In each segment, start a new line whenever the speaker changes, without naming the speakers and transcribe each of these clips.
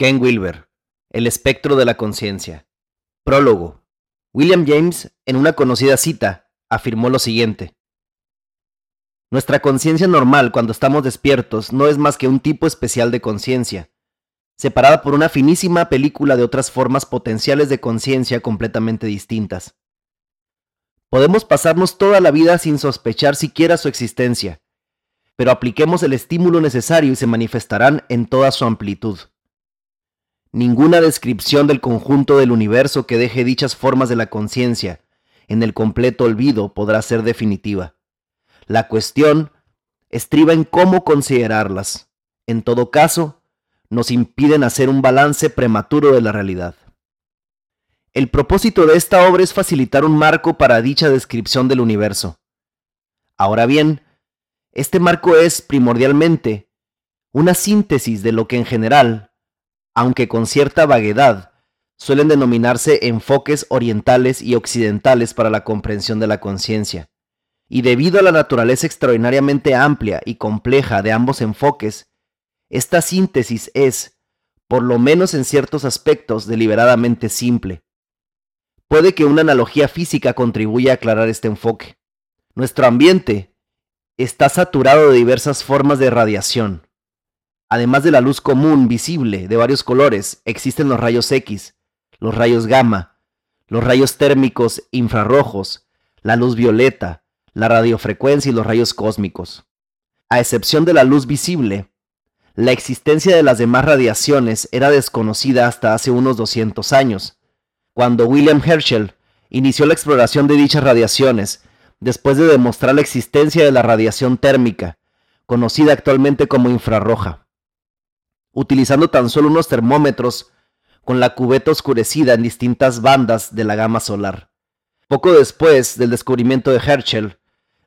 Ken Wilber, El espectro de la conciencia. Prólogo. William James, en una conocida cita, afirmó lo siguiente. Nuestra conciencia normal cuando estamos despiertos no es más que un tipo especial de conciencia, separada por una finísima película de otras formas potenciales de conciencia completamente distintas. Podemos pasarnos toda la vida sin sospechar siquiera su existencia, pero apliquemos el estímulo necesario y se manifestarán en toda su amplitud. Ninguna descripción del conjunto del universo que deje dichas formas de la conciencia en el completo olvido podrá ser definitiva. La cuestión estriba en cómo considerarlas. En todo caso, nos impiden hacer un balance prematuro de la realidad. El propósito de esta obra es facilitar un marco para dicha descripción del universo. Ahora bien, este marco es primordialmente una síntesis de lo que en general, aunque con cierta vaguedad, suelen denominarse enfoques orientales y occidentales para la comprensión de la conciencia. Y debido a la naturaleza extraordinariamente amplia y compleja de ambos enfoques, esta síntesis es, por lo menos en ciertos aspectos, deliberadamente simple. Puede que una analogía física contribuya a aclarar este enfoque. Nuestro ambiente está saturado de diversas formas de radiación. Además de la luz común visible de varios colores, existen los rayos X, los rayos gamma, los rayos térmicos infrarrojos, la luz violeta, la radiofrecuencia y los rayos cósmicos. A excepción de la luz visible, la existencia de las demás radiaciones era desconocida hasta hace unos 200 años, cuando William Herschel inició la exploración de dichas radiaciones, después de demostrar la existencia de la radiación térmica, conocida actualmente como infrarroja. Utilizando tan solo unos termómetros con la cubeta oscurecida en distintas bandas de la gama solar. Poco después del descubrimiento de Herschel,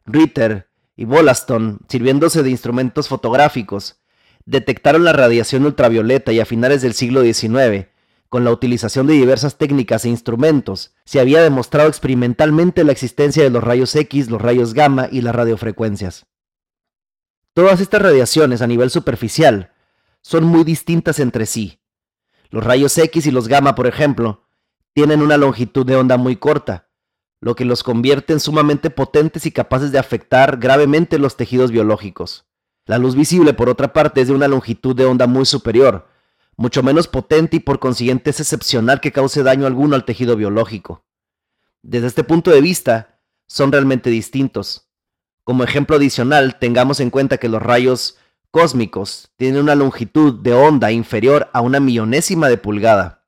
Ritter y Wollaston, sirviéndose de instrumentos fotográficos, detectaron la radiación ultravioleta y a finales del siglo XIX con la utilización de diversas técnicas e instrumentos, se había demostrado experimentalmente la existencia de los rayos X, los rayos gamma y las radiofrecuencias. Todas estas radiaciones a nivel superficial son muy distintas entre sí. Los rayos X y los gamma, por ejemplo, tienen una longitud de onda muy corta, lo que los convierte en sumamente potentes y capaces de afectar gravemente los tejidos biológicos. La luz visible, por otra parte, es de una longitud de onda muy superior, mucho menos potente y por consiguiente es excepcional que cause daño alguno al tejido biológico. Desde este punto de vista, son realmente distintos. Como ejemplo adicional, tengamos en cuenta que los rayos cósmicos tienen una longitud de onda inferior a una millonésima de pulgada,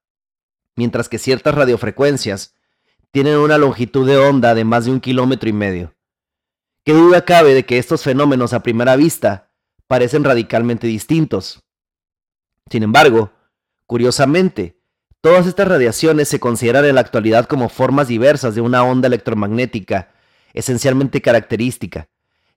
mientras que ciertas radiofrecuencias tienen una longitud de onda de más de un kilómetro y medio. ¿Qué duda cabe de que estos fenómenos a primera vista parecen radicalmente distintos? Sin embargo, curiosamente, todas estas radiaciones se consideran en la actualidad como formas diversas de una onda electromagnética esencialmente característica,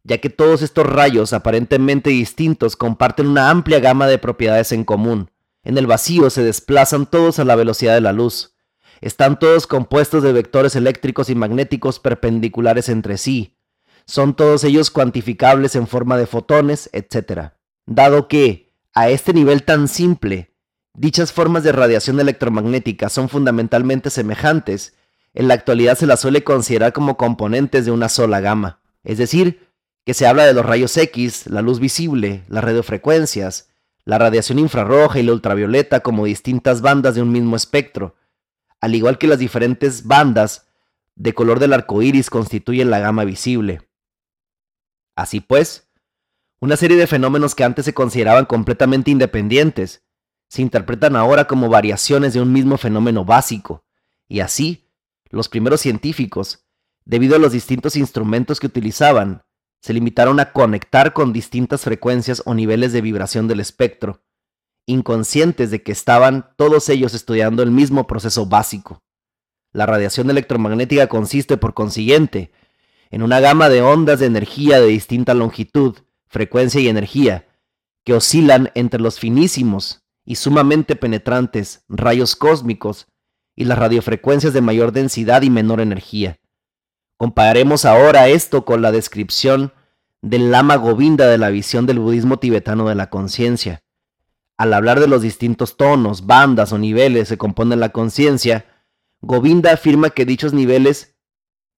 ya que todos estos rayos aparentemente distintos comparten una amplia gama de propiedades en común. En el vacío se desplazan todos a la velocidad de la luz. Están todos compuestos de vectores eléctricos y magnéticos perpendiculares entre sí. Son todos ellos cuantificables en forma de fotones, etc. Dado que, a este nivel tan simple, dichas formas de radiación electromagnética son fundamentalmente semejantes, en la actualidad se las suele considerar como componentes de una sola gama. Es decir, que se habla de los rayos X, la luz visible, las radiofrecuencias, la radiación infrarroja y la ultravioleta como distintas bandas de un mismo espectro, al igual que las diferentes bandas de color del arco iris constituyen la gama visible. Así pues, una serie de fenómenos que antes se consideraban completamente independientes se interpretan ahora como variaciones de un mismo fenómeno básico, y así, los primeros científicos, debido a los distintos instrumentos que utilizaban, se limitaron a conectar con distintas frecuencias o niveles de vibración del espectro, inconscientes de que estaban todos ellos estudiando el mismo proceso básico. La radiación electromagnética consiste, por consiguiente, en una gama de ondas de energía de distinta longitud, frecuencia y energía, que oscilan entre los finísimos y sumamente penetrantes rayos cósmicos y las radiofrecuencias de mayor densidad y menor energía. Compararemos ahora esto con la descripción del Lama Govinda de la visión del budismo tibetano de la conciencia. al hablar de los distintos tonos, bandas o niveles que componen la conciencia, Govinda afirma que dichos niveles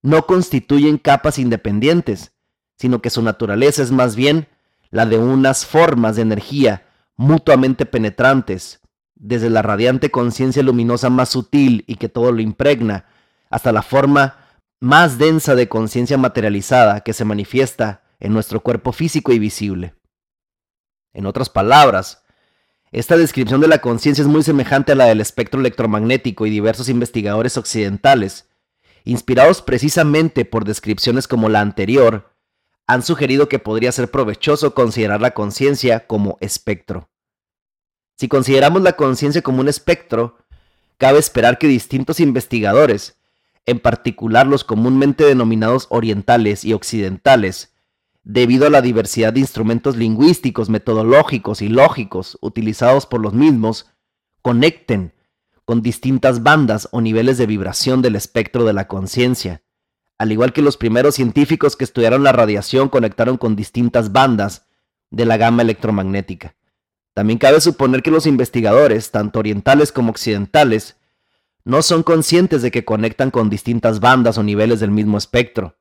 no constituyen capas independientes, sino que su naturaleza es más bien la de unas formas de energía mutuamente penetrantes, desde la radiante conciencia luminosa más sutil y que todo lo impregna, hasta la forma más densa de conciencia materializada que se manifiesta en nuestro cuerpo físico y visible. En otras palabras, esta descripción de la conciencia es muy semejante a la del espectro electromagnético y diversos investigadores occidentales, inspirados precisamente por descripciones como la anterior, han sugerido que podría ser provechoso considerar la conciencia como espectro. Si consideramos la conciencia como un espectro, cabe esperar que distintos investigadores, en particular los comúnmente denominados orientales y occidentales, debido a la diversidad de instrumentos lingüísticos, metodológicos y lógicos utilizados por los mismos, conecten con distintas bandas o niveles de vibración del espectro de la conciencia. Al igual que los primeros científicos que estudiaron la radiación conectaron con distintas bandas de la gama electromagnética. También cabe suponer que los investigadores, tanto orientales como occidentales, no son conscientes de que conectan con distintas bandas o niveles del mismo espectro,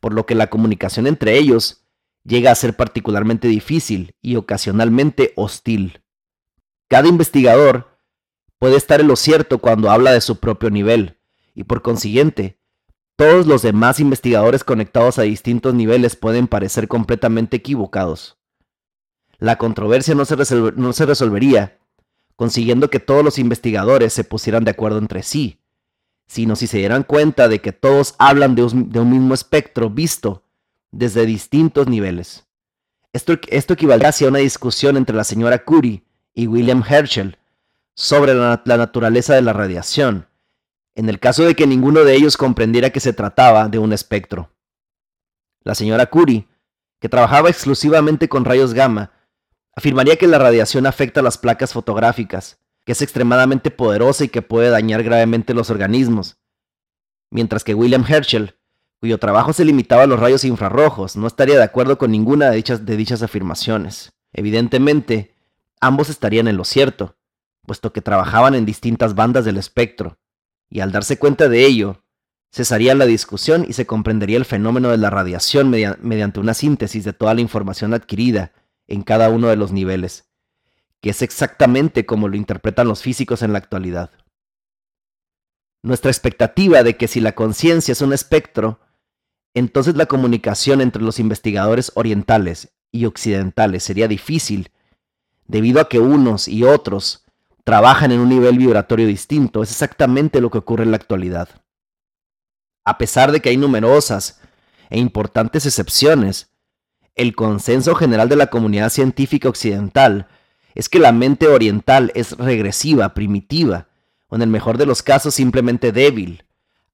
por lo que la comunicación entre ellos llega a ser particularmente difícil y ocasionalmente hostil. Cada investigador puede estar en lo cierto cuando habla de su propio nivel, y por consiguiente, todos los demás investigadores conectados a distintos niveles pueden parecer completamente equivocados la controversia no se, no se resolvería consiguiendo que todos los investigadores se pusieran de acuerdo entre sí, sino si se dieran cuenta de que todos hablan de un, mismo espectro visto desde distintos niveles. Esto, esto equivaldría a una discusión entre la señora Curie y William Herschel sobre la, la naturaleza de la radiación, en el caso de que ninguno de ellos comprendiera que se trataba de un espectro. La señora Curie, que trabajaba exclusivamente con rayos gamma, afirmaría que la radiación afecta a las placas fotográficas, que es extremadamente poderosa y que puede dañar gravemente los organismos, mientras que William Herschel, cuyo trabajo se limitaba a los rayos infrarrojos, no estaría de acuerdo con ninguna de dichas, afirmaciones. Evidentemente, ambos estarían en lo cierto, puesto que trabajaban en distintas bandas del espectro, y al darse cuenta de ello, cesaría la discusión y se comprendería el fenómeno de la radiación mediante una síntesis de toda la información adquirida en cada uno de los niveles, que es exactamente como lo interpretan los físicos en la actualidad. Nuestra expectativa de que si la conciencia es un espectro, entonces la comunicación entre los investigadores orientales y occidentales sería difícil, debido a que unos y otros trabajan en un nivel vibratorio distinto, es exactamente lo que ocurre en la actualidad. A pesar de que hay numerosas e importantes excepciones, el consenso general de la comunidad científica occidental es que la mente oriental es regresiva, primitiva, o en el mejor de los casos simplemente débil,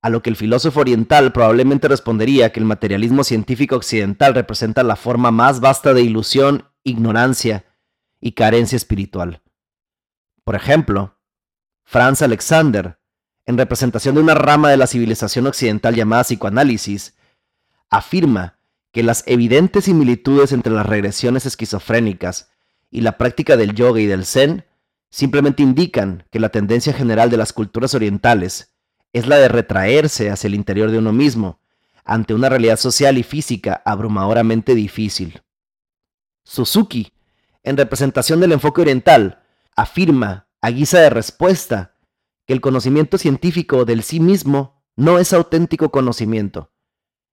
a lo que el filósofo oriental probablemente respondería que el materialismo científico occidental representa la forma más vasta de ilusión, ignorancia y carencia espiritual. Por ejemplo, Franz Alexander, en representación de una rama de la civilización occidental llamada psicoanálisis, afirma que las evidentes similitudes entre las regresiones esquizofrénicas y la práctica del yoga y del zen simplemente indican que la tendencia general de las culturas orientales es la de retraerse hacia el interior de uno mismo ante una realidad social y física abrumadoramente difícil. Suzuki, en representación del enfoque oriental, afirma, a guisa de respuesta, que el conocimiento científico del sí mismo no es auténtico conocimiento,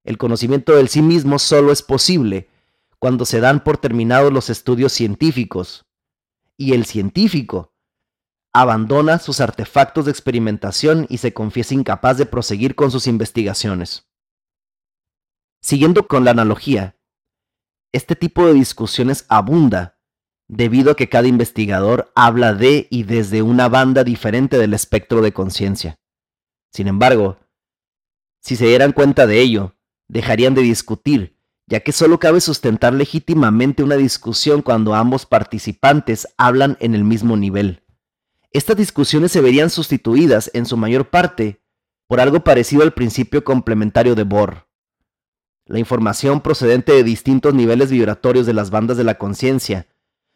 el conocimiento del sí mismo solo es posible cuando se dan por terminados los estudios científicos. Y el científico abandona sus artefactos de experimentación y se confiesa incapaz de proseguir con sus investigaciones. Siguiendo con la analogía, este tipo de discusiones abunda debido a que cada investigador habla de y desde una banda diferente del espectro de conciencia. Sin embargo, si se dieran cuenta de ello, dejarían de discutir, ya que solo cabe sustentar legítimamente una discusión cuando ambos participantes hablan en el mismo nivel. Estas discusiones se verían sustituidas en su mayor parte por algo parecido al principio complementario de Bohr. La información procedente de distintos niveles vibratorios de las bandas de la conciencia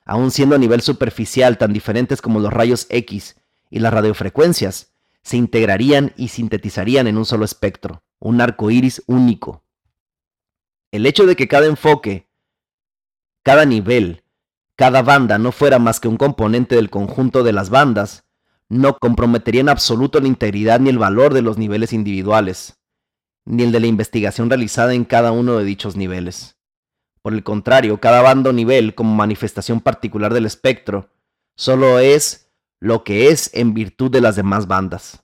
aun siendo a nivel superficial tan diferentes como los rayos X y las radiofrecuencias, se integrarían y sintetizarían en un solo espectro, un arco iris único. El hecho de que cada enfoque, cada nivel, cada banda no fuera más que un componente del conjunto de las bandas, no comprometería en absoluto la integridad ni el valor de los niveles individuales, ni el de la investigación realizada en cada uno de dichos niveles. Por el contrario, cada banda o nivel, como manifestación particular del espectro, solo es lo que es en virtud de las demás bandas.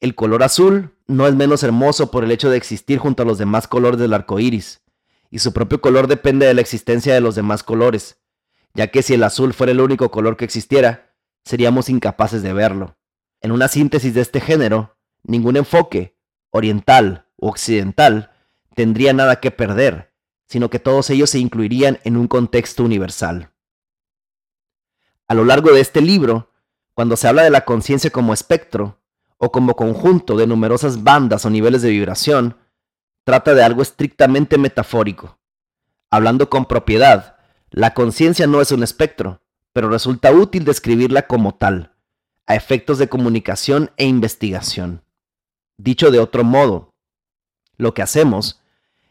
El color azul no es menos hermoso por el hecho de existir junto a los demás colores del arco iris, y su propio color depende de la existencia de los demás colores, ya que si el azul fuera el único color que existiera, seríamos incapaces de verlo. En una síntesis de este género, ningún enfoque, oriental u occidental, tendría nada que perder, sino que todos ellos se incluirían en un contexto universal. A lo largo de este libro, cuando se habla de la conciencia como espectro, o como conjunto de numerosas bandas o niveles de vibración, trata de algo estrictamente metafórico. Hablando con propiedad, la conciencia no es un espectro, pero resulta útil describirla como tal, a efectos de comunicación e investigación. Dicho de otro modo, lo que hacemos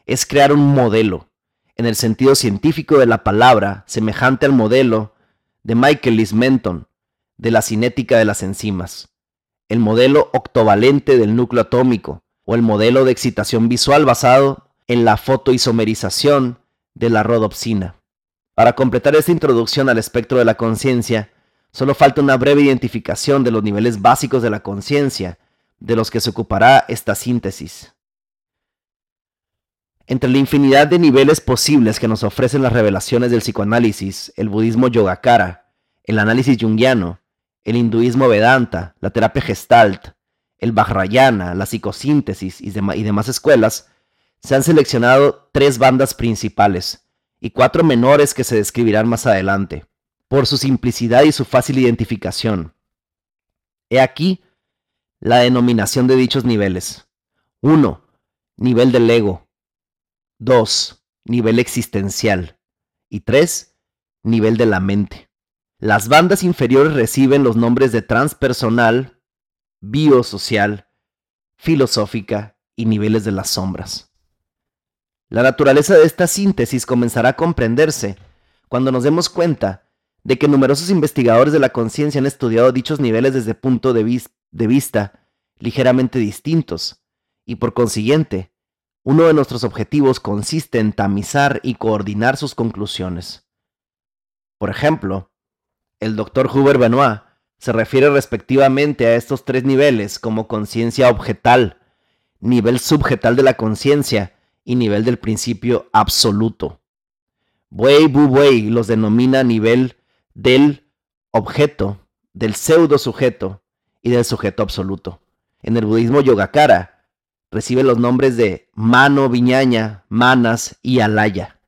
es crear un modelo, en el sentido científico de la palabra, semejante al modelo de Michael Menton, de la cinética de las enzimas, el modelo octovalente del núcleo atómico, o el modelo de excitación visual basado en la fotoisomerización de la rodopsina. Para completar esta introducción al espectro de la conciencia, solo falta una breve identificación de los niveles básicos de la conciencia, de los que se ocupará esta síntesis. Entre la infinidad de niveles posibles que nos ofrecen las revelaciones del psicoanálisis, el budismo yogacara, el análisis junguiano, el hinduismo vedanta, la terapia gestalt, el vajrayana, la psicosíntesis y, y demás escuelas, se han seleccionado tres bandas principales, y cuatro menores que se describirán más adelante, por su simplicidad y su fácil identificación. He aquí la denominación de dichos niveles. 1. Nivel del ego. 2. Nivel existencial. Y 3. Nivel de la mente. Las bandas inferiores reciben los nombres de transpersonal, biosocial, filosófica y niveles de las sombras. La naturaleza de esta síntesis comenzará a comprenderse cuando nos demos cuenta de que numerosos investigadores de la conciencia han estudiado dichos niveles desde puntos de, de vista ligeramente distintos, y por consiguiente, uno de nuestros objetivos consiste en tamizar y coordinar sus conclusiones. Por ejemplo, el doctor Hubert Benoit se refiere respectivamente a estos tres niveles como conciencia objetal, nivel subjetal de la conciencia y nivel del principio absoluto. Wei Bu Wei los denomina nivel del objeto, del pseudo sujeto y del sujeto absoluto. En el budismo Yogacara recibe los nombres de Mano, Viñaña, Manas y Alaya.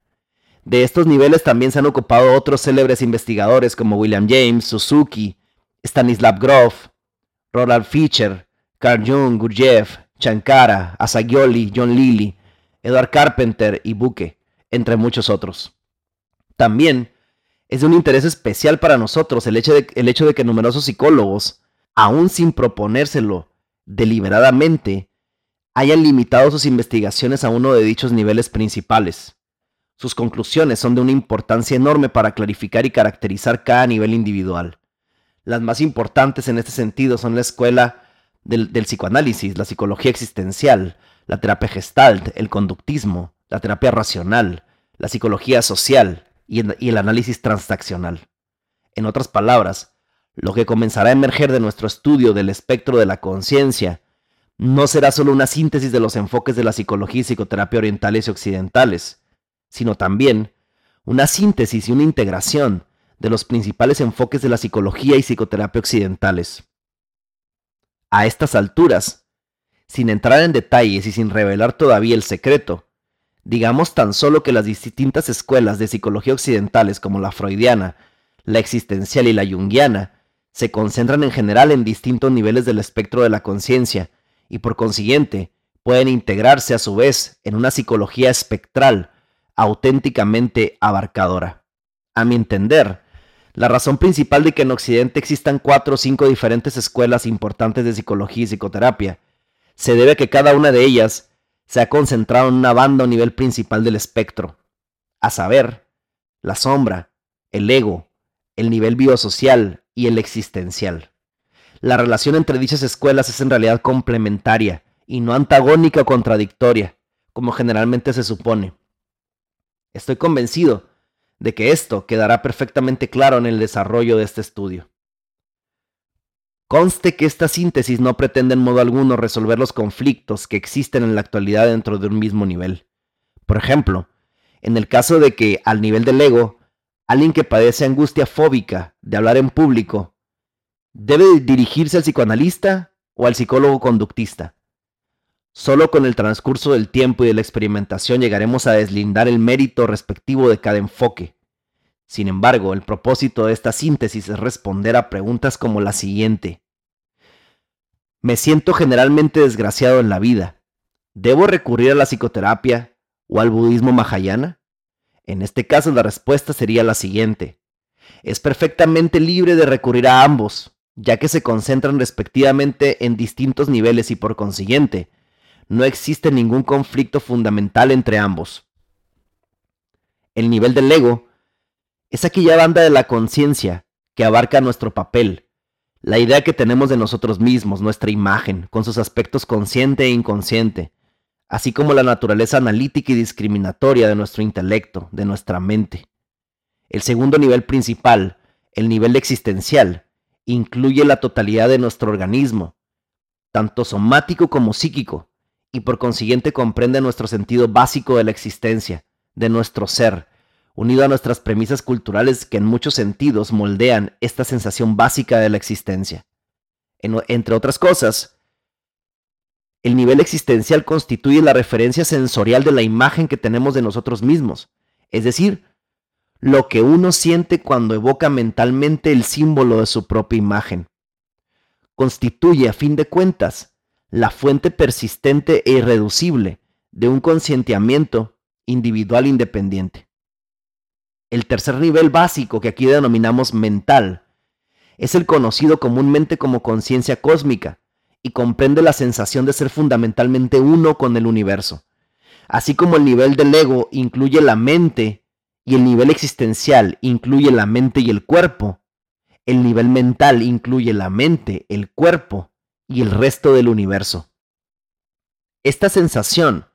De estos niveles también se han ocupado otros célebres investigadores como William James, Suzuki, Stanislav Grof, Ronald Fischer, Carl Jung, Gurdjieff, Chankara, Asagioli, John Lilly, Edward Carpenter y Buque, entre muchos otros. También es de un interés especial para nosotros el hecho de, el hecho de que numerosos psicólogos, aún sin proponérselo deliberadamente, hayan limitado sus investigaciones a uno de dichos niveles principales. Sus conclusiones son de una importancia enorme para clarificar y caracterizar cada nivel individual. Las más importantes en este sentido son la escuela del, psicoanálisis, la psicología existencial, la terapia gestalt, el conductismo, la terapia racional, la psicología social y el, análisis transaccional. En otras palabras, lo que comenzará a emerger de nuestro estudio del espectro de la conciencia no será solo una síntesis de los enfoques de la psicología y psicoterapia orientales y occidentales, sino también una síntesis y una integración de los principales enfoques de la psicología y psicoterapia occidentales. A estas alturas, sin entrar en detalles y sin revelar todavía el secreto, digamos tan solo que las distintas escuelas de psicología occidentales como la freudiana, la existencial y la junguiana se concentran en general en distintos niveles del espectro de la conciencia y por consiguiente pueden integrarse a su vez en una psicología espectral auténticamente abarcadora. A mi entender, La razón principal de que en Occidente existan cuatro o cinco diferentes escuelas importantes de psicología y psicoterapia se debe a que cada una de ellas se ha concentrado en una banda o nivel principal del espectro, a saber, la sombra, el ego, el nivel biosocial y el existencial. La relación entre dichas escuelas es en realidad complementaria y no antagónica o contradictoria, como generalmente se supone. Estoy convencido de que esto quedará perfectamente claro en el desarrollo de este estudio. Conste que esta síntesis no pretende en modo alguno resolver los conflictos que existen en la actualidad dentro de un mismo nivel. Por ejemplo, en el caso de que, al nivel del ego, alguien que padece angustia fóbica de hablar en público, debe dirigirse al psicoanalista o al psicólogo conductista. Solo con el transcurso del tiempo y de la experimentación llegaremos a deslindar el mérito respectivo de cada enfoque. Sin embargo, el propósito de esta síntesis es responder a preguntas como la siguiente. Me siento generalmente desgraciado en la vida. ¿Debo recurrir a la psicoterapia o al budismo mahayana? En este caso la respuesta sería la siguiente. Es perfectamente libre de recurrir a ambos, ya que se concentran respectivamente en distintos niveles y por consiguiente, no existe ningún conflicto fundamental entre ambos. El nivel del ego es aquella banda de la conciencia que abarca nuestro papel, la idea que tenemos de nosotros mismos, nuestra imagen, con sus aspectos consciente e inconsciente, así como la naturaleza analítica y discriminatoria de nuestro intelecto, de nuestra mente. El segundo nivel principal, el nivel existencial, incluye la totalidad de nuestro organismo, tanto somático como psíquico, y por consiguiente comprende nuestro sentido básico de la existencia, de nuestro ser, unido a nuestras premisas culturales que en muchos sentidos moldean esta sensación básica de la existencia. entre otras cosas, el nivel existencial constituye la referencia sensorial de la imagen que tenemos de nosotros mismos, es decir, lo que uno siente cuando evoca mentalmente el símbolo de su propia imagen. Constituye, a fin de cuentas, la fuente persistente e irreducible de un conscientiamiento individual independiente. El tercer nivel básico que aquí denominamos mental es el conocido comúnmente como conciencia cósmica y comprende la sensación de ser fundamentalmente uno con el universo. Así como el nivel del ego incluye la mente y el nivel existencial incluye la mente y el cuerpo, el nivel mental incluye la mente, el cuerpo y el resto del universo. Esta sensación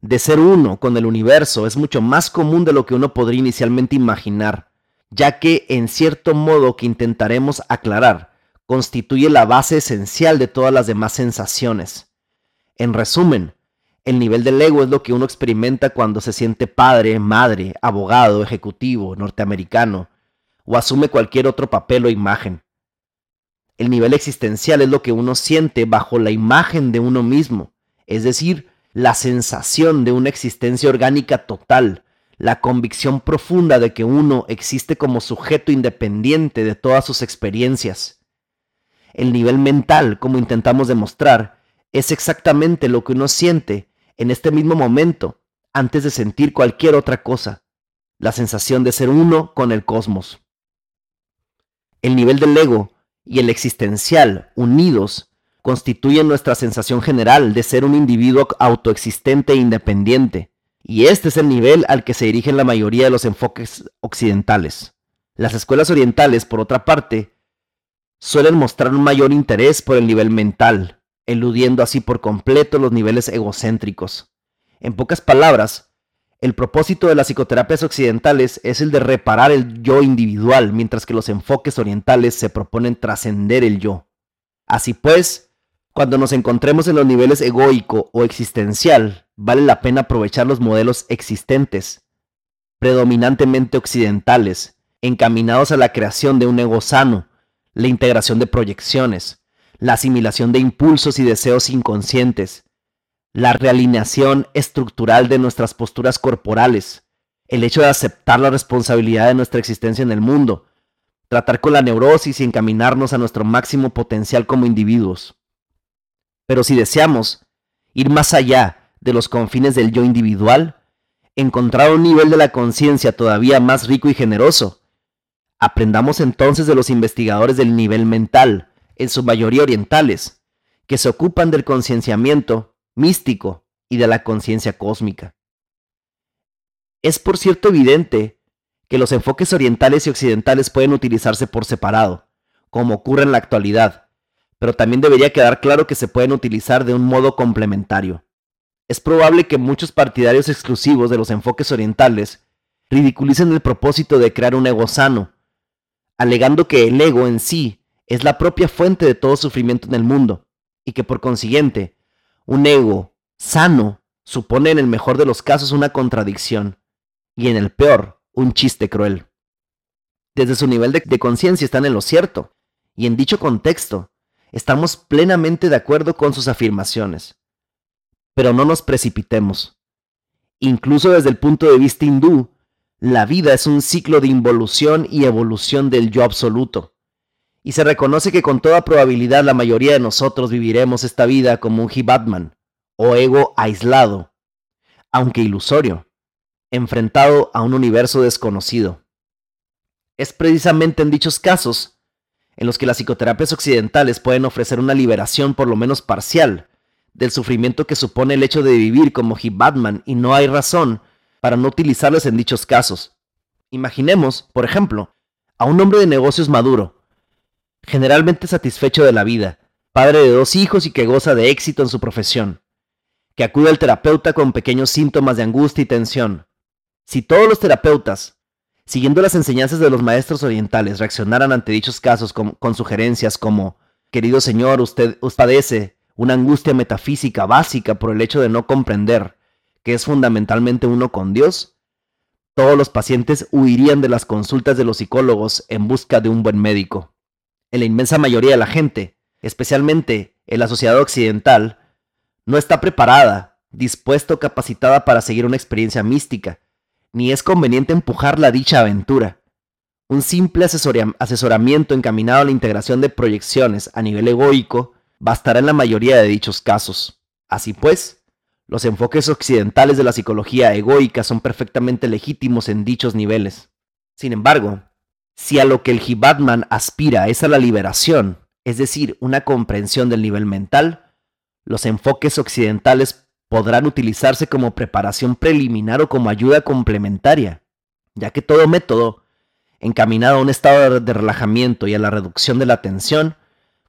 de ser uno con el universo es mucho más común de lo que uno podría inicialmente imaginar, ya que en cierto modo que intentaremos aclarar, constituye la base esencial de todas las demás sensaciones. En resumen, el nivel del ego es lo que uno experimenta cuando se siente padre, madre, abogado, ejecutivo, norteamericano, o asume cualquier otro papel o imagen. El nivel existencial es lo que uno siente bajo la imagen de uno mismo, es decir, la sensación de una existencia orgánica total, la convicción profunda de que uno existe como sujeto independiente de todas sus experiencias. El nivel mental, como intentamos demostrar, es exactamente lo que uno siente en este mismo momento, antes de sentir cualquier otra cosa, la sensación de ser uno con el cosmos. El nivel del ego y el existencial, unidos, constituyen nuestra sensación general de ser un individuo autoexistente e independiente, y este es el nivel al que se dirigen la mayoría de los enfoques occidentales. Las escuelas orientales, por otra parte, suelen mostrar un mayor interés por el nivel mental, eludiendo así por completo los niveles egocéntricos. En pocas palabras, el propósito de las psicoterapias occidentales es el de reparar el yo individual, mientras que los enfoques orientales se proponen trascender el yo. Así pues, cuando nos encontremos en los niveles egoico o existencial, vale la pena aprovechar los modelos existentes, predominantemente occidentales, encaminados a la creación de un ego sano, la integración de proyecciones, la asimilación de impulsos y deseos inconscientes, la realineación estructural de nuestras posturas corporales, el hecho de aceptar la responsabilidad de nuestra existencia en el mundo, tratar con la neurosis y encaminarnos a nuestro máximo potencial como individuos. Pero si deseamos ir más allá de los confines del yo individual, encontrar un nivel de la conciencia todavía más rico y generoso, Aprendamos entonces de los investigadores del nivel mental, en su mayoría orientales, que se ocupan del concienciamiento místico y de la conciencia cósmica. Es por cierto evidente que los enfoques orientales y occidentales pueden utilizarse por separado, como ocurre en la actualidad, pero también debería quedar claro que se pueden utilizar de un modo complementario. Es probable que muchos partidarios exclusivos de los enfoques orientales ridiculicen el propósito de crear un ego sano, alegando que el ego en sí es la propia fuente de todo sufrimiento en el mundo, y que por consiguiente, un ego sano supone en el mejor de los casos una contradicción, y en el peor, un chiste cruel. Desde su nivel de, de conciencia están en lo cierto, y en dicho contexto, estamos plenamente de acuerdo con sus afirmaciones. Pero no nos precipitemos. Incluso desde el punto de vista hindú, la vida es un ciclo de involución y evolución del yo absoluto. Y se reconoce que con toda probabilidad la mayoría de nosotros viviremos esta vida como un Jibatman, o ego aislado, aunque ilusorio, enfrentado a un universo desconocido. Es precisamente en dichos casos en los que las psicoterapias occidentales pueden ofrecer una liberación por lo menos parcial del sufrimiento que supone el hecho de vivir como Batman y no hay razón para no utilizarlos en dichos casos. Imaginemos, por ejemplo, a un hombre de negocios maduro, generalmente satisfecho de la vida, padre de dos hijos y que goza de éxito en su profesión, que acude al terapeuta con pequeños síntomas de angustia y tensión. Si todos los terapeutas, siguiendo las enseñanzas de los maestros orientales, reaccionaran ante dichos casos con, sugerencias como, querido señor, usted, usted padece una angustia metafísica básica por el hecho de no comprender que es fundamentalmente uno con Dios, todos los pacientes huirían de las consultas de los psicólogos en busca de un buen médico. En la inmensa mayoría de la gente, especialmente en la sociedad occidental, no está preparada, dispuesta o capacitada para seguir una experiencia mística, ni es conveniente empujar la dicha aventura. Un simple asesoramiento encaminado a la integración de proyecciones a nivel egoico bastará en la mayoría de dichos casos. Así pues, los enfoques occidentales de la psicología egoica son perfectamente legítimos en dichos niveles. Sin embargo, si a lo que el Jibatman aspira es a la liberación, es decir, una comprensión del nivel mental, los enfoques occidentales podrán utilizarse como preparación preliminar o como ayuda complementaria, ya que todo método encaminado a un estado de relajamiento y a la reducción de la tensión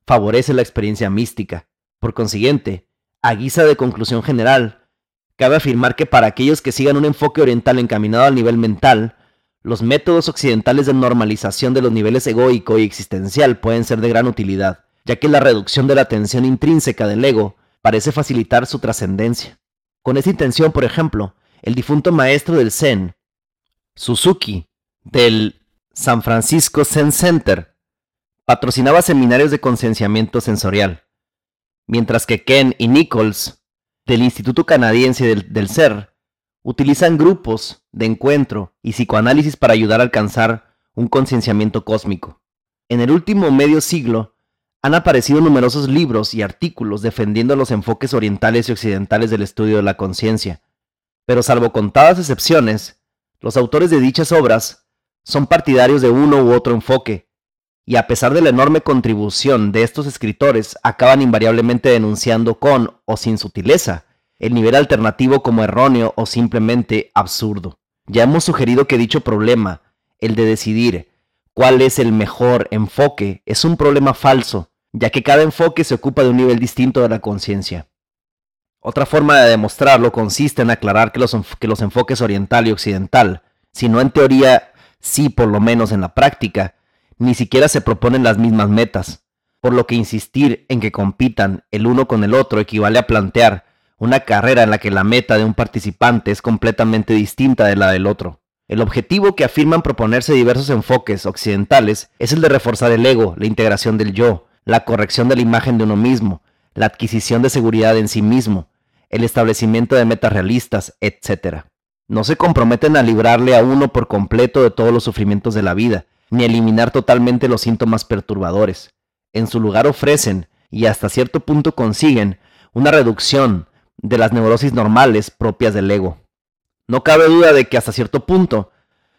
favorece la experiencia mística. Por consiguiente, a guisa de conclusión general, cabe afirmar que para aquellos que sigan un enfoque oriental encaminado al nivel mental, los métodos occidentales de normalización de los niveles egoico y existencial pueden ser de gran utilidad, ya que la reducción de la tensión intrínseca del ego parece facilitar su trascendencia. Con esa intención, por ejemplo, el difunto maestro del Zen, Suzuki, del San Francisco Zen Center, patrocinaba seminarios de concienciamiento sensorial mientras que Ken y Nichols, del Instituto Canadiense del, Ser, utilizan grupos de encuentro y psicoanálisis para ayudar a alcanzar un concienciamiento cósmico. En el último medio siglo, han aparecido numerosos libros y artículos defendiendo los enfoques orientales y occidentales del estudio de la conciencia, pero salvo contadas excepciones, los autores de dichas obras son partidarios de uno u otro enfoque, y a pesar de la enorme contribución de estos escritores, acaban invariablemente denunciando con o sin sutileza el nivel alternativo como erróneo o simplemente absurdo. Ya hemos sugerido que dicho problema, el de decidir cuál es el mejor enfoque, es un problema falso, ya que cada enfoque se ocupa de un nivel distinto de la conciencia. Otra forma de demostrarlo consiste en aclarar que los, que los enfoques oriental y occidental, si no en teoría, sí por lo menos en la práctica, ni siquiera se proponen las mismas metas, por lo que insistir en que compitan el uno con el otro equivale a plantear una carrera en la que la meta de un participante es completamente distinta de la del otro. El objetivo que afirman proponerse diversos enfoques occidentales es el de reforzar el ego, la integración del yo, la corrección de la imagen de uno mismo, la adquisición de seguridad en sí mismo, el establecimiento de metas realistas, etc. No se comprometen a librarle a uno por completo de todos los sufrimientos de la vida, ni eliminar totalmente los síntomas perturbadores. En su lugar ofrecen, y hasta cierto punto consiguen, una reducción de las neurosis normales propias del ego. No cabe duda de que hasta cierto punto,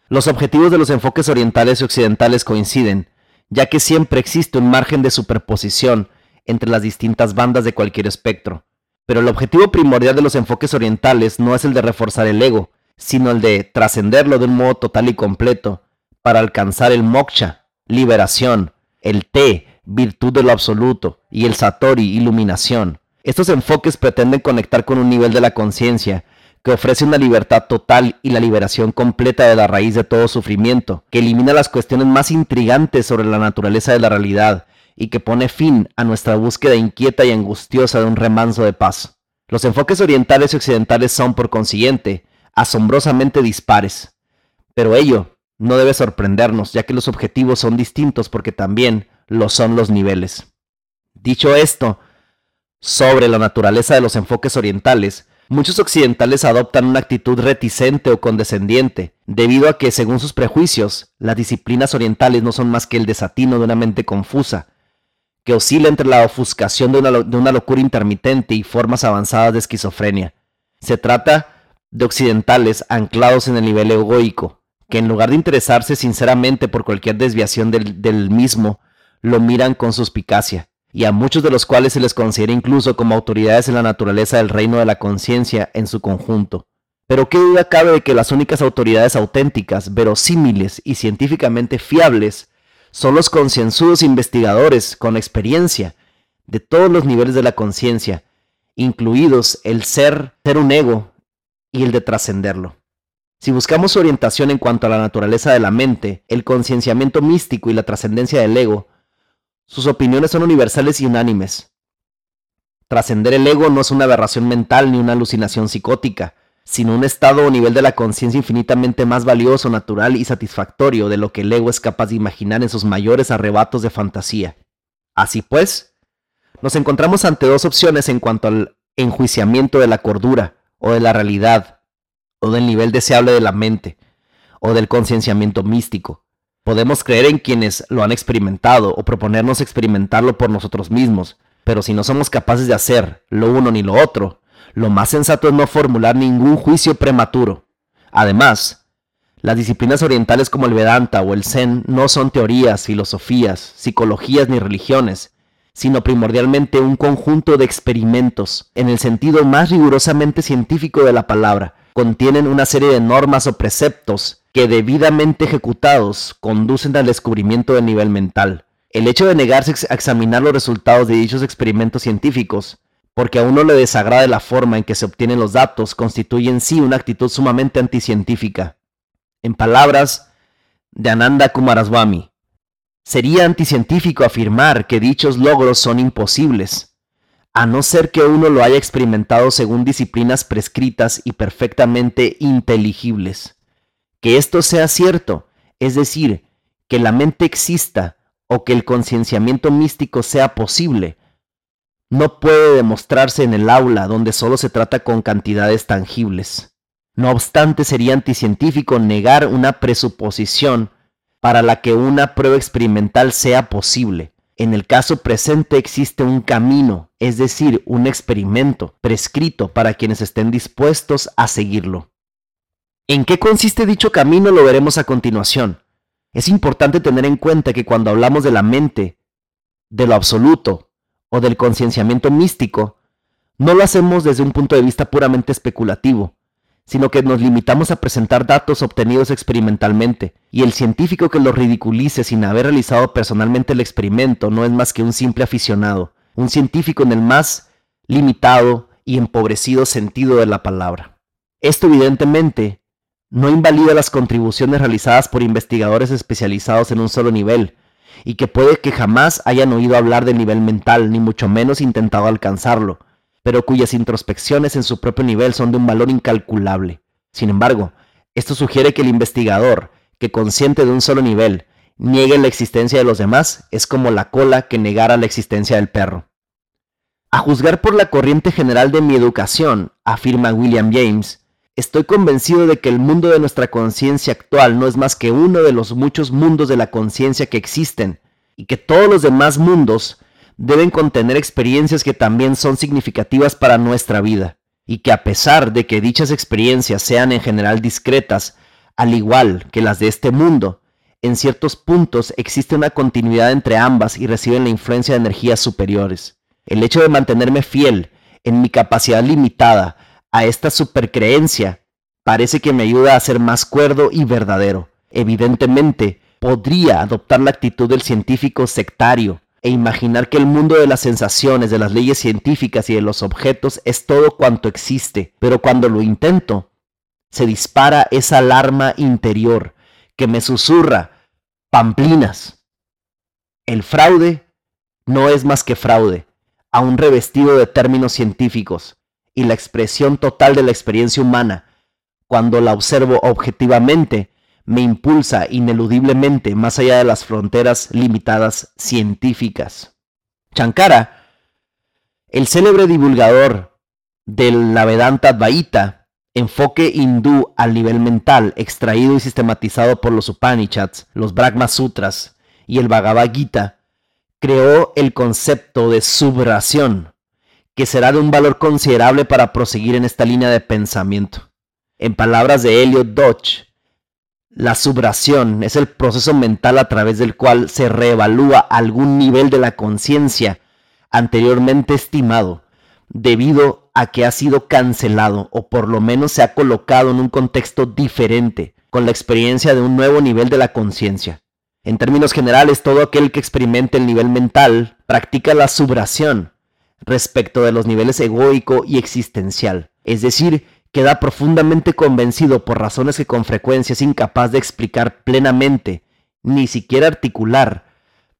Los objetivos de los enfoques orientales y occidentales coinciden, ya que siempre existe un margen de superposición entre las distintas bandas de cualquier espectro. Pero el objetivo primordial de los enfoques orientales no es el de reforzar el ego, sino el de trascenderlo de un modo total y completo, para alcanzar el moksha, liberación, el te, virtud de lo absoluto, y el satori, iluminación. Estos enfoques pretenden conectar con un nivel de la conciencia que ofrece una libertad total y la liberación completa de la raíz de todo sufrimiento, que elimina las cuestiones más intrigantes sobre la naturaleza de la realidad y que pone fin a nuestra búsqueda inquieta y angustiosa de un remanso de paz. Los enfoques orientales y occidentales son, por consiguiente, asombrosamente dispares. Pero ello no debe sorprendernos, ya que los objetivos son distintos porque también lo son los niveles. Dicho esto, sobre la naturaleza de los enfoques orientales, Muchos occidentales adoptan una actitud reticente o condescendiente, debido a que, según sus prejuicios, las disciplinas orientales no son más que el desatino de una mente confusa, que oscila entre la ofuscación de una, locura intermitente y formas avanzadas de esquizofrenia. Se trata de occidentales anclados en el nivel egoico, que en lugar de interesarse sinceramente por cualquier desviación del mismo, lo miran con suspicacia y a muchos de los cuales se les considera incluso como autoridades en la naturaleza del reino de la conciencia en su conjunto. Pero qué duda cabe de que las únicas autoridades auténticas, verosímiles y científicamente fiables son los concienzudos investigadores con experiencia de todos los niveles de la conciencia, incluidos el ser, ser un ego y el de trascenderlo. Si buscamos orientación en cuanto a la naturaleza de la mente, el concienciamiento místico y la trascendencia del ego, sus opiniones son universales y unánimes. Trascender el ego no es una aberración mental ni una alucinación psicótica, sino un estado o nivel de la conciencia infinitamente más valioso, natural y satisfactorio de lo que el ego es capaz de imaginar en sus mayores arrebatos de fantasía. Así pues, nos encontramos ante dos opciones en cuanto al enjuiciamiento de la cordura, o de la realidad, o del nivel deseable de la mente, o del concienciamiento místico. Podemos creer en quienes lo han experimentado o proponernos experimentarlo por nosotros mismos, pero si no somos capaces de hacer lo uno ni lo otro, lo más sensato es no formular ningún juicio prematuro. Además, las disciplinas orientales como el Vedanta o el Zen no son teorías, filosofías, psicologías ni religiones, sino primordialmente un conjunto de experimentos, en el sentido más rigurosamente científico de la palabra. Contienen una serie de normas o preceptos que debidamente ejecutados conducen al descubrimiento del nivel mental. El hecho de negarse a examinar los resultados de dichos experimentos científicos, porque a uno le desagrada la forma en que se obtienen los datos, constituye en sí una actitud sumamente anticientífica. En palabras de Ananda Kumaraswamy, sería anticientífico afirmar que dichos logros son imposibles, a no ser que uno lo haya experimentado según disciplinas prescritas y perfectamente inteligibles que esto sea cierto, es decir, que la mente exista o que el concienciamiento místico sea posible, no puede demostrarse en el aula donde solo se trata con cantidades tangibles. No obstante, sería anticientífico negar una presuposición para la que una prueba experimental sea posible. En el caso presente existe un camino, es decir, un experimento prescrito para quienes estén dispuestos a seguirlo. ¿En qué consiste dicho camino lo veremos a continuación? Es importante tener en cuenta que cuando hablamos de la mente, de lo absoluto o del concienciamiento místico, no lo hacemos desde un punto de vista puramente especulativo, sino que nos limitamos a presentar datos obtenidos experimentalmente, y el científico que los ridiculice sin haber realizado personalmente el experimento no es más que un simple aficionado, un científico en el más limitado y empobrecido sentido de la palabra. Esto evidentemente no invalida las contribuciones realizadas por investigadores especializados en un solo nivel, y que puede que jamás hayan oído hablar del nivel mental, ni mucho menos intentado alcanzarlo, pero cuyas introspecciones en su propio nivel son de un valor incalculable. Sin embargo, esto sugiere que el investigador, que consciente de un solo nivel, niegue la existencia de los demás, es como la cola que negara la existencia del perro. A juzgar por la corriente general de mi educación, afirma William James, Estoy convencido de que el mundo de nuestra conciencia actual no es más que uno de los muchos mundos de la conciencia que existen, y que todos los demás mundos deben contener experiencias que también son significativas para nuestra vida, y que a pesar de que dichas experiencias sean en general discretas, al igual que las de este mundo, en ciertos puntos existe una continuidad entre ambas y reciben la influencia de energías superiores. El hecho de mantenerme fiel en mi capacidad limitada a esta supercreencia parece que me ayuda a ser más cuerdo y verdadero. Evidentemente, podría adoptar la actitud del científico sectario e imaginar que el mundo de las sensaciones, de las leyes científicas y de los objetos es todo cuanto existe, pero cuando lo intento, se dispara esa alarma interior que me susurra, pamplinas. El fraude no es más que fraude, aún revestido de términos científicos, y la expresión total de la experiencia humana, cuando la observo objetivamente, me impulsa ineludiblemente más allá de las fronteras limitadas científicas. Chankara, el célebre divulgador del Vedanta Advaita, enfoque hindú al nivel mental extraído y sistematizado por los Upanishads, los Brahma Sutras y el Bhagavad Gita, creó el concepto de subración, que será de un valor considerable para proseguir en esta línea de pensamiento. En palabras de Elliot Dodge, la subración es el proceso mental a través del cual se reevalúa algún nivel de la conciencia anteriormente estimado, debido a que ha sido cancelado o por lo menos se ha colocado en un contexto diferente, con la experiencia de un nuevo nivel de la conciencia. En términos generales, todo aquel que experimente el nivel mental practica la subración respecto de los niveles egoico y existencial, es decir, queda profundamente convencido por razones que con frecuencia es incapaz de explicar plenamente, ni siquiera articular,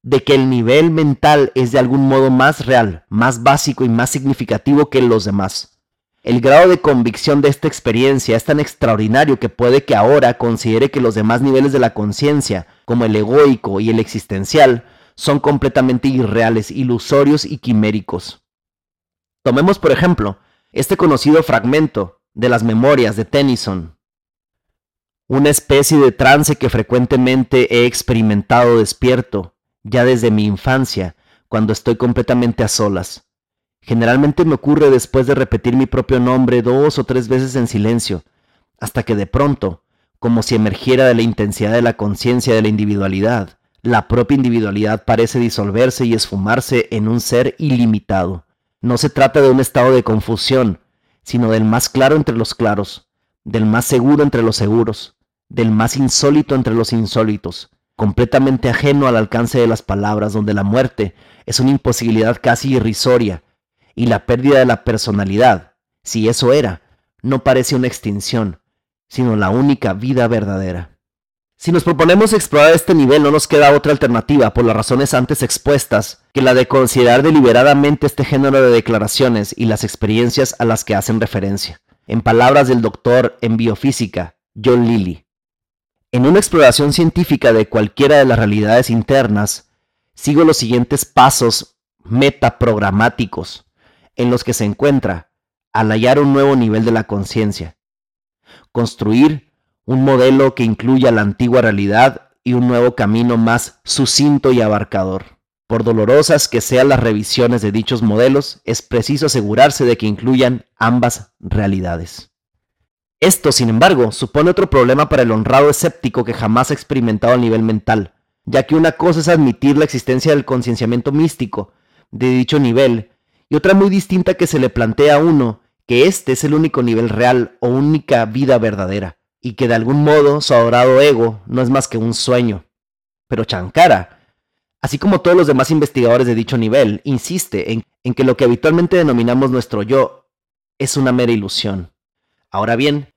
de que el nivel mental es de algún modo más real, más básico y más significativo que los demás. El grado de convicción de esta experiencia es tan extraordinario que puede que ahora considere que los demás niveles de la conciencia, como el egoico y el existencial, son completamente irreales, ilusorios y quiméricos. Tomemos, por ejemplo, este conocido fragmento de las memorias de Tennyson. Una especie de trance que frecuentemente he experimentado despierto, ya desde mi infancia, cuando estoy completamente a solas. Generalmente me ocurre después de repetir mi propio nombre dos o tres veces en silencio, hasta que de pronto, como si emergiera de la intensidad de la conciencia de la individualidad, la propia individualidad parece disolverse y esfumarse en un ser ilimitado. No se trata de un estado de confusión, sino del más claro entre los claros, del más seguro entre los seguros, del más insólito entre los insólitos, completamente ajeno al alcance de las palabras, donde la muerte es una imposibilidad casi irrisoria, y la pérdida de la personalidad, si eso era, no parece una extinción, sino la única vida verdadera. Si nos proponemos explorar este nivel no nos queda otra alternativa por las razones antes expuestas que la de considerar deliberadamente este género de declaraciones y las experiencias a las que hacen referencia. En palabras del doctor en biofísica, John Lilly. En una exploración científica de cualquiera de las realidades internas, sigo los siguientes pasos metaprogramáticos en los que se encuentra al hallar un nuevo nivel de la conciencia. Construir un modelo que incluya la antigua realidad y un nuevo camino más sucinto y abarcador. Por dolorosas que sean las revisiones de dichos modelos, es preciso asegurarse de que incluyan ambas realidades. Esto, sin embargo, supone otro problema para el honrado escéptico que jamás ha experimentado a nivel mental, ya que una cosa es admitir la existencia del concienciamiento místico de dicho nivel, y otra muy distinta que se le plantea a uno que este es el único nivel real o única vida verdadera y que de algún modo su adorado ego no es más que un sueño. Pero Chankara, así como todos los demás investigadores de dicho nivel, insiste en, en que lo que habitualmente denominamos nuestro yo es una mera ilusión. Ahora bien,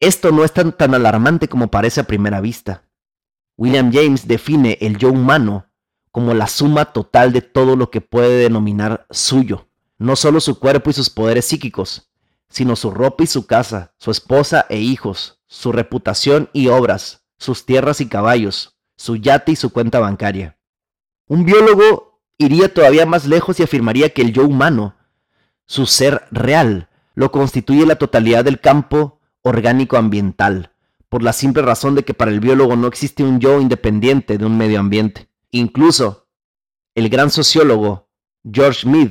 esto no es tan, tan alarmante como parece a primera vista. William James define el yo humano como la suma total de todo lo que puede denominar suyo, no solo su cuerpo y sus poderes psíquicos, sino su ropa y su casa, su esposa e hijos, su reputación y obras, sus tierras y caballos, su yate y su cuenta bancaria. Un biólogo iría todavía más lejos y afirmaría que el yo humano, su ser real, lo constituye la totalidad del campo orgánico ambiental, por la simple razón de que para el biólogo no existe un yo independiente de un medio ambiente. Incluso, el gran sociólogo George Mead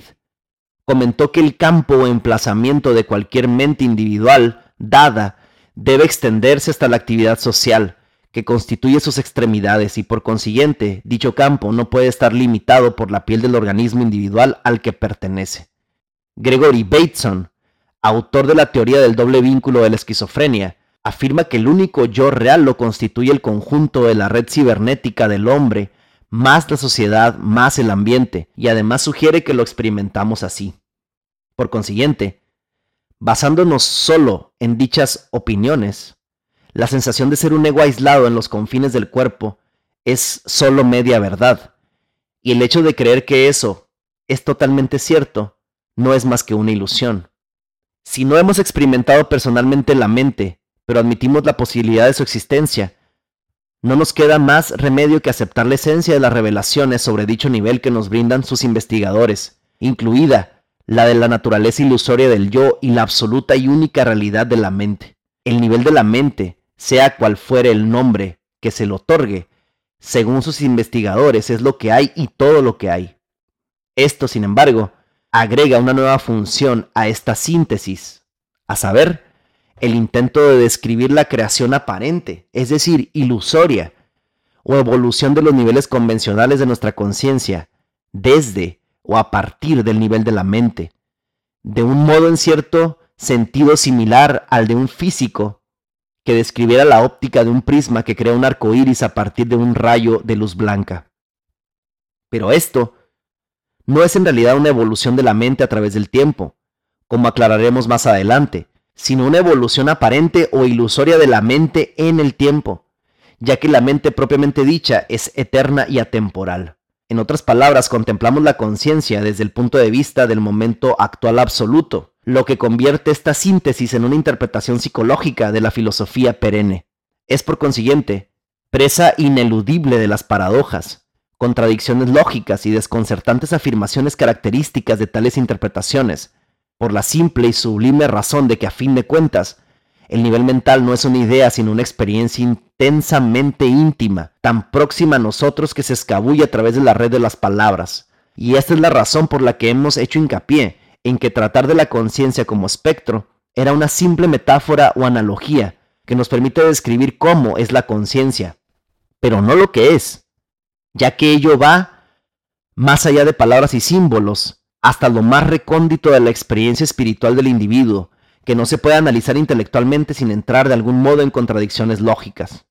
comentó que el campo o emplazamiento de cualquier mente individual dada debe extenderse hasta la actividad social, que constituye sus extremidades y por consiguiente dicho campo no puede estar limitado por la piel del organismo individual al que pertenece. Gregory Bateson, autor de la teoría del doble vínculo de la esquizofrenia, afirma que el único yo real lo constituye el conjunto de la red cibernética del hombre, más la sociedad, más el ambiente, y además sugiere que lo experimentamos así. Por consiguiente, basándonos solo en dichas opiniones, la sensación de ser un ego aislado en los confines del cuerpo es solo media verdad. Y el hecho de creer que eso es totalmente cierto no es más que una ilusión. Si no hemos experimentado personalmente la mente, pero admitimos la posibilidad de su existencia, no nos queda más remedio que aceptar la esencia de las revelaciones sobre dicho nivel que nos brindan sus investigadores, incluida la de la naturaleza ilusoria del yo y la absoluta y única realidad de la mente. El nivel de la mente sea cual fuere el nombre que se le otorgue, según sus investigadores es lo que hay y todo lo que hay. Esto, sin embargo, agrega una nueva función a esta síntesis, a saber, el intento de describir la creación aparente, es decir, ilusoria, o evolución de los niveles convencionales de nuestra conciencia, desde o a partir del nivel de la mente, de un modo en cierto sentido similar al de un físico que describiera la óptica de un prisma que crea un arco iris a partir de un rayo de luz blanca. Pero esto no es en realidad una evolución de la mente a través del tiempo, como aclararemos más adelante, sino una evolución aparente o ilusoria de la mente en el tiempo, ya que la mente propiamente dicha es eterna y atemporal. En otras palabras, contemplamos la conciencia desde el punto de vista del momento actual absoluto, lo que convierte esta síntesis en una interpretación psicológica de la filosofía perenne. Es por consiguiente presa ineludible de las paradojas, contradicciones lógicas y desconcertantes afirmaciones características de tales interpretaciones, por la simple y sublime razón de que a fin de cuentas, el nivel mental no es una idea sino una experiencia intensamente íntima, tan próxima a nosotros que se escabulle a través de la red de las palabras. Y esta es la razón por la que hemos hecho hincapié en que tratar de la conciencia como espectro era una simple metáfora o analogía que nos permite describir cómo es la conciencia, pero no lo que es, ya que ello va más allá de palabras y símbolos, hasta lo más recóndito de la experiencia espiritual del individuo, que no se puede analizar intelectualmente sin entrar de algún modo en contradicciones lógicas.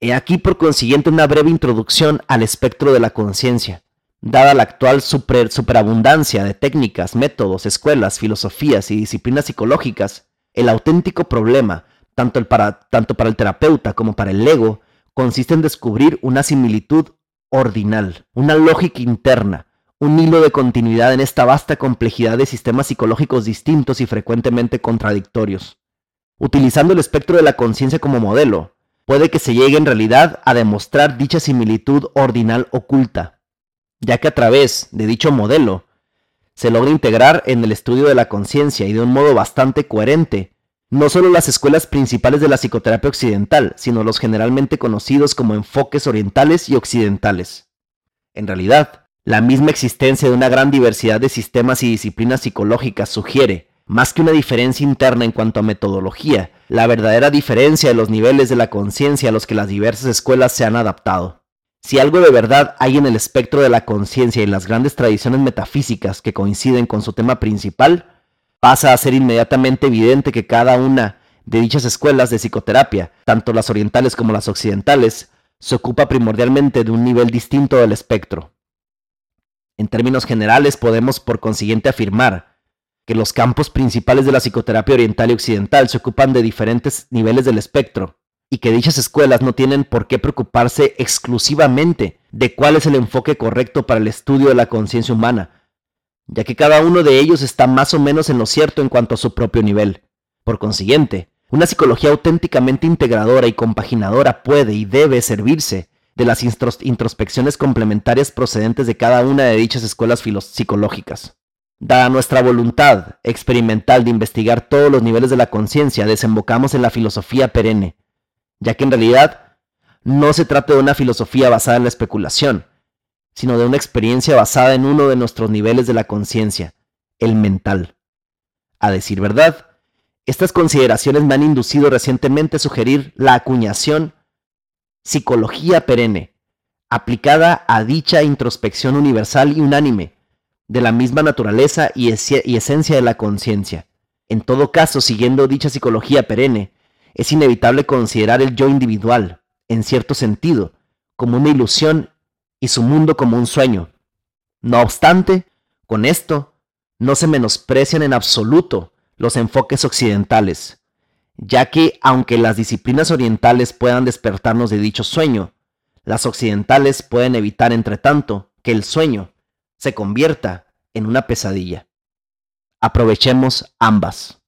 He aquí por consiguiente una breve introducción al espectro de la conciencia, Dada la actual superabundancia de técnicas, métodos, escuelas, filosofías y disciplinas psicológicas, el auténtico problema, tanto, para, tanto para el terapeuta como para el ego, consiste en descubrir una similitud ordinal, una lógica interna, un hilo de continuidad en esta vasta complejidad de sistemas psicológicos distintos y frecuentemente contradictorios. Utilizando el espectro de la conciencia como modelo, puede que se llegue en realidad a demostrar dicha similitud ordinal oculta, ya que a través de dicho modelo se logra integrar en el estudio de la conciencia y de un modo bastante coherente no solo las escuelas principales de la psicoterapia occidental, sino los generalmente conocidos como enfoques orientales y occidentales. En realidad, la misma existencia de una gran diversidad de sistemas y disciplinas psicológicas sugiere, más que una diferencia interna en cuanto a metodología, la verdadera diferencia de los niveles de la conciencia a los que las diversas escuelas se han adaptado. Si algo de verdad hay en el espectro de la conciencia y las grandes tradiciones metafísicas que coinciden con su tema principal, pasa a ser inmediatamente evidente que cada una de dichas escuelas de psicoterapia, tanto las orientales como las occidentales, se ocupa primordialmente de un nivel distinto del espectro. En términos generales podemos por consiguiente afirmar que los campos principales de la psicoterapia oriental y occidental se ocupan de diferentes niveles del espectro, y que dichas escuelas no tienen por qué preocuparse exclusivamente de cuál es el enfoque correcto para el estudio de la conciencia humana, ya que cada uno de ellos está más o menos en lo cierto en cuanto a su propio nivel. Por consiguiente, una psicología auténticamente integradora y compaginadora puede y debe servirse de las introspecciones complementarias procedentes de cada una de dichas escuelas psicológicas. Dada nuestra voluntad experimental de investigar todos los niveles de la conciencia, desembocamos en la filosofía perenne, ya que en realidad no se trata de una filosofía basada en la especulación, sino de una experiencia basada en uno de nuestros niveles de la conciencia, el mental. A decir verdad, Estas consideraciones me han inducido recientemente a sugerir la acuñación psicología perenne, aplicada a dicha introspección universal y unánime, de la misma naturaleza y, esencia de la conciencia. En todo caso, siguiendo dicha psicología perenne, es inevitable considerar el yo individual, en cierto sentido, como una ilusión y su mundo como un sueño. No obstante, con esto, no se menosprecian en absoluto los enfoques occidentales, ya que aunque las disciplinas orientales puedan despertarnos de dicho sueño, las occidentales pueden evitar, entre tanto, que el sueño se convierta en una pesadilla. Aprovechemos ambas.